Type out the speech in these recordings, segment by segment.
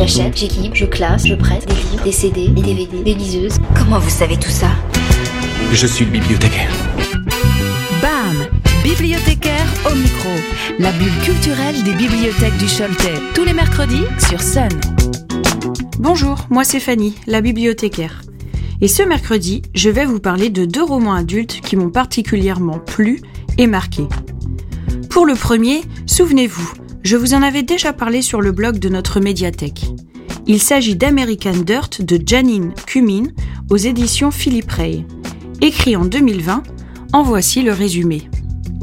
J'achète, j'équipe, je classe, je prête des livres, des CD, des DVD, des liseuses. Comment vous savez tout ça? Je suis le bibliothécaire. BAM Bibliothécaire au micro. La bulle culturelle des bibliothèques du Choletais. Tous les mercredis sur Sun. Bonjour, moi c'est Fanny, la bibliothécaire. Et ce mercredi, je vais vous parler de deux romans adultes qui m'ont particulièrement plu et marqué. Pour le premier, souvenez-vous, je vous en avais déjà parlé sur le blog de notre médiathèque. Il s'agit d'American Dirt de Janine Cumin aux éditions Philippe Ray. Écrit en 2020, en voici le résumé.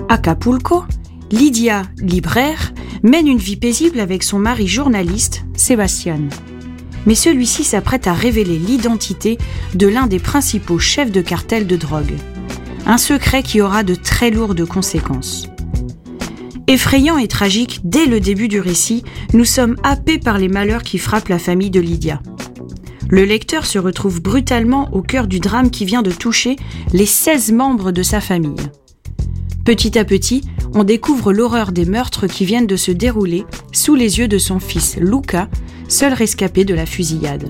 Acapulco, Lydia, libraire, mène une vie paisible avec son mari journaliste, Sébastien. Mais celui-ci s'apprête à révéler l'identité de l'un des principaux chefs de cartel de drogue. Un secret qui aura de très lourdes conséquences. Effrayant et tragique, dès le début du récit, nous sommes happés par les malheurs qui frappent la famille de Lydia. Le lecteur se retrouve brutalement au cœur du drame qui vient de toucher les 16 membres de sa famille. Petit à petit, on découvre l'horreur des meurtres qui viennent de se dérouler sous les yeux de son fils Luca, seul rescapé de la fusillade.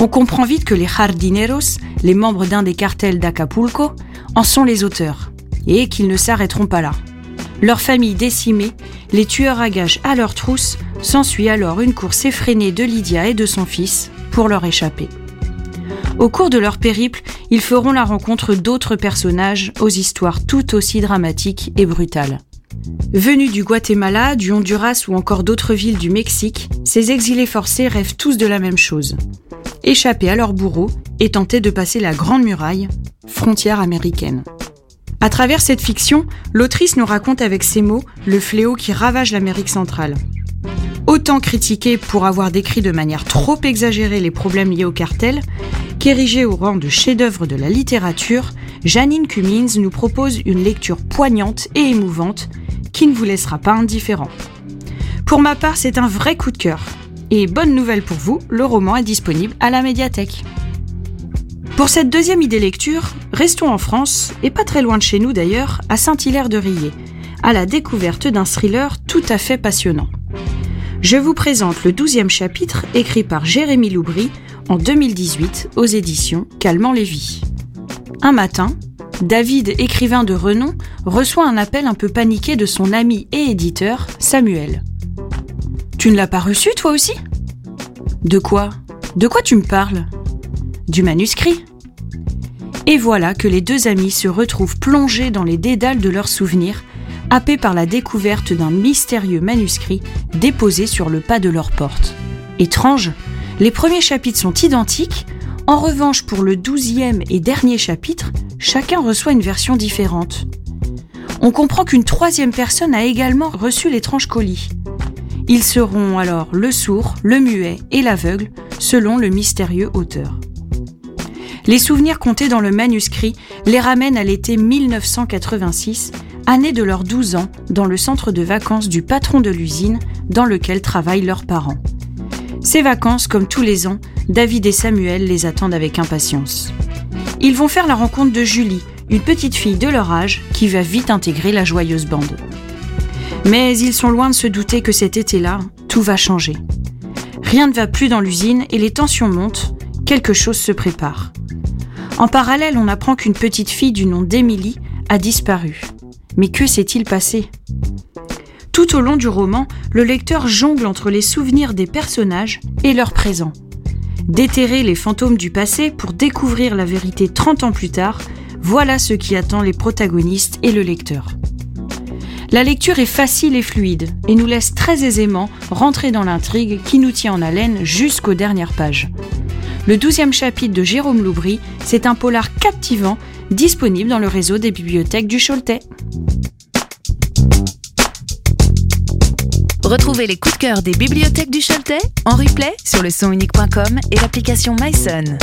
On comprend vite que les jardineros, les membres d'un des cartels d'Acapulco, en sont les auteurs, et qu'ils ne s'arrêteront pas là. Leur famille décimée, les tueurs à gages à leur trousse, s'ensuit alors une course effrénée de Lydia et de son fils pour leur échapper. Au cours de leur périple, ils feront la rencontre d'autres personnages aux histoires tout aussi dramatiques et brutales. Venus du Guatemala, du Honduras ou encore d'autres villes du Mexique, ces exilés forcés rêvent tous de la même chose. Échapper à leur bourreau et tenter de passer la Grande Muraille, frontière américaine. À travers cette fiction, l'autrice nous raconte avec ses mots le fléau qui ravage l'Amérique centrale. Autant critiqué pour avoir décrit de manière trop exagérée les problèmes liés au cartel, qu'érigé au rang de chef-d'œuvre de la littérature, Janine Cummins nous propose une lecture poignante et émouvante qui ne vous laissera pas indifférent. Pour ma part, c'est un vrai coup de cœur. Et bonne nouvelle pour vous, le roman est disponible à la médiathèque. Pour cette deuxième idée lecture, restons en France, et pas très loin de chez nous d'ailleurs, à Saint-Hilaire-de-Riez, à la découverte d'un thriller tout à fait passionnant. Je vous présente le douzième chapitre écrit par Jérémy Loubry en 2018 aux éditions Calmant Lévy. Un matin, David, écrivain de renom, reçoit un appel un peu paniqué de son ami et éditeur, Samuel. Tu ne l'as pas reçu toi aussi De quoi? De quoi tu me parles? Du manuscrit. Et voilà que les deux amis se retrouvent plongés dans les dédales de leurs souvenirs, happés par la découverte d'un mystérieux manuscrit déposé sur le pas de leur porte. Étrange, les premiers chapitres sont identiques, en revanche pour le douzième et dernier chapitre, chacun reçoit une version différente. On comprend qu'une troisième personne a également reçu l'étrange colis. Ils seront alors le sourd, le muet et l'aveugle, selon le mystérieux auteur. Les souvenirs comptés dans le manuscrit les ramènent à l'été 1986, année de leurs 12 ans, dans le centre de vacances du patron de l'usine dans lequel travaillent leurs parents. Ces vacances, comme tous les ans, David et Samuel les attendent avec impatience. Ils vont faire la rencontre de Julie, une petite fille de leur âge qui va vite intégrer la joyeuse bande. Mais ils sont loin de se douter que cet été-là, tout va changer. Rien ne va plus dans l'usine et les tensions montent, quelque chose se prépare. En parallèle, on apprend qu'une petite fille du nom d'Émilie a disparu. Mais que s'est-il passé? Tout au long du roman, le lecteur jongle entre les souvenirs des personnages et leur présent. Déterrer les fantômes du passé pour découvrir la vérité 30 ans plus tard, voilà ce qui attend les protagonistes et le lecteur. La lecture est facile et fluide et nous laisse très aisément rentrer dans l'intrigue qui nous tient en haleine jusqu'aux dernières pages. Le douzième chapitre de Jérôme Loubry, c'est un polar captivant disponible dans le réseau des bibliothèques du Choletais. Retrouvez les coups de cœur des bibliothèques du Choletais en replay sur le sonunique.com et l'application MySon.